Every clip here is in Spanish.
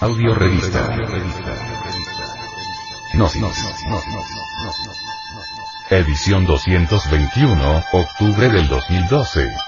Audio Revista. No, no, Edición 221, octubre del 2012.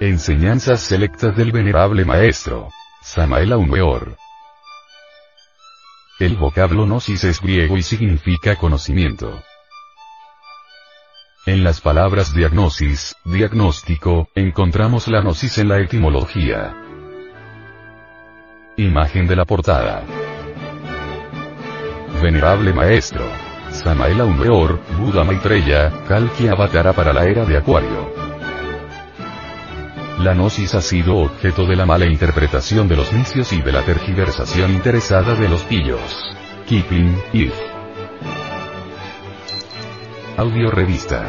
Enseñanzas selectas del venerable maestro. Samael Weor. El vocablo gnosis es griego y significa conocimiento. En las palabras diagnosis, diagnóstico, encontramos la gnosis en la etimología. Imagen de la portada. Venerable Maestro. Samael Weor, Buda Maitreya, Kalki Avatara para la era de Acuario. La gnosis ha sido objeto de la mala interpretación de los necios y de la tergiversación interesada de los pillos. Keeping, if. Audio Revista.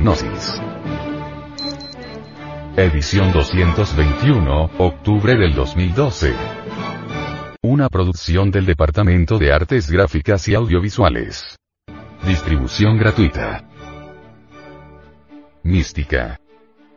Gnosis. Edición 221, octubre del 2012. Una producción del Departamento de Artes Gráficas y Audiovisuales. Distribución gratuita. Mística.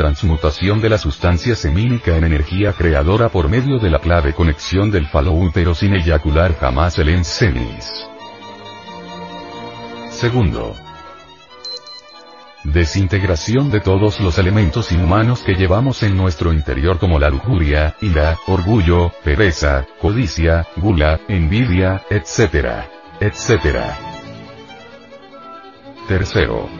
transmutación de la sustancia semínica en energía creadora por medio de la clave conexión del falo útero sin eyacular jamás el ensemis. Segundo. Desintegración de todos los elementos inhumanos que llevamos en nuestro interior como la lujuria, ira, orgullo, pereza, codicia, gula, envidia, etc. etc. Tercero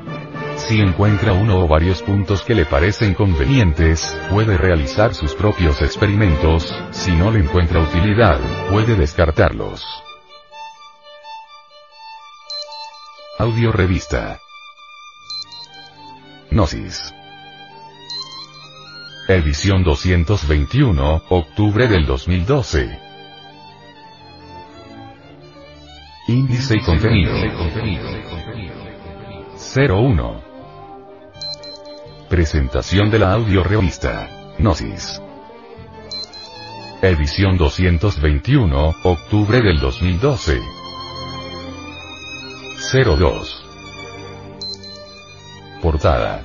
Si encuentra uno o varios puntos que le parecen convenientes, puede realizar sus propios experimentos, si no le encuentra utilidad, puede descartarlos. Audio Revista Gnosis Edición 221, octubre del 2012. Índice y contenido. 01. Presentación de la audio revista. Gnosis. Edición 221, octubre del 2012. 02. Portada.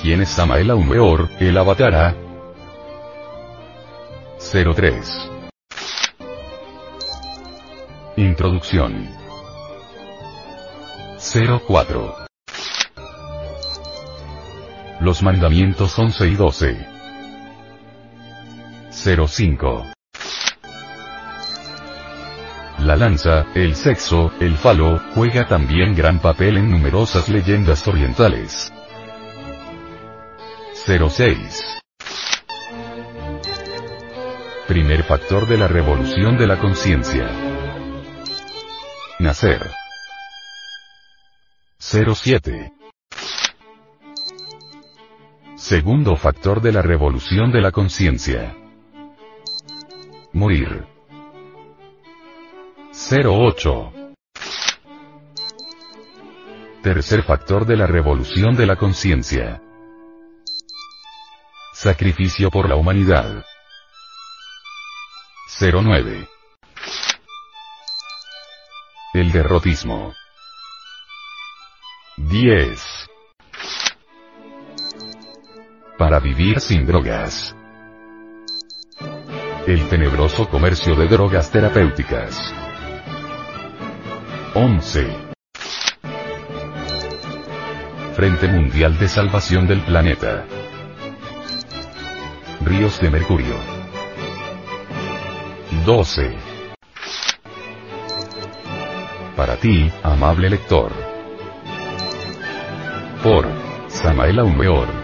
¿Quién es Samael Aumeor, el Avatara? 03. Introducción. 04. Los mandamientos 11 y 12. 05. La lanza, el sexo, el falo, juega también gran papel en numerosas leyendas orientales. 06. Primer factor de la revolución de la conciencia. Nacer. 07. Segundo factor de la revolución de la conciencia. Morir. 08. Tercer factor de la revolución de la conciencia. Sacrificio por la humanidad. 09. El derrotismo. 10. Para vivir sin drogas. El tenebroso comercio de drogas terapéuticas. 11. Frente Mundial de Salvación del Planeta. Ríos de Mercurio. 12. Para ti, amable lector. Por Samael Aumeor.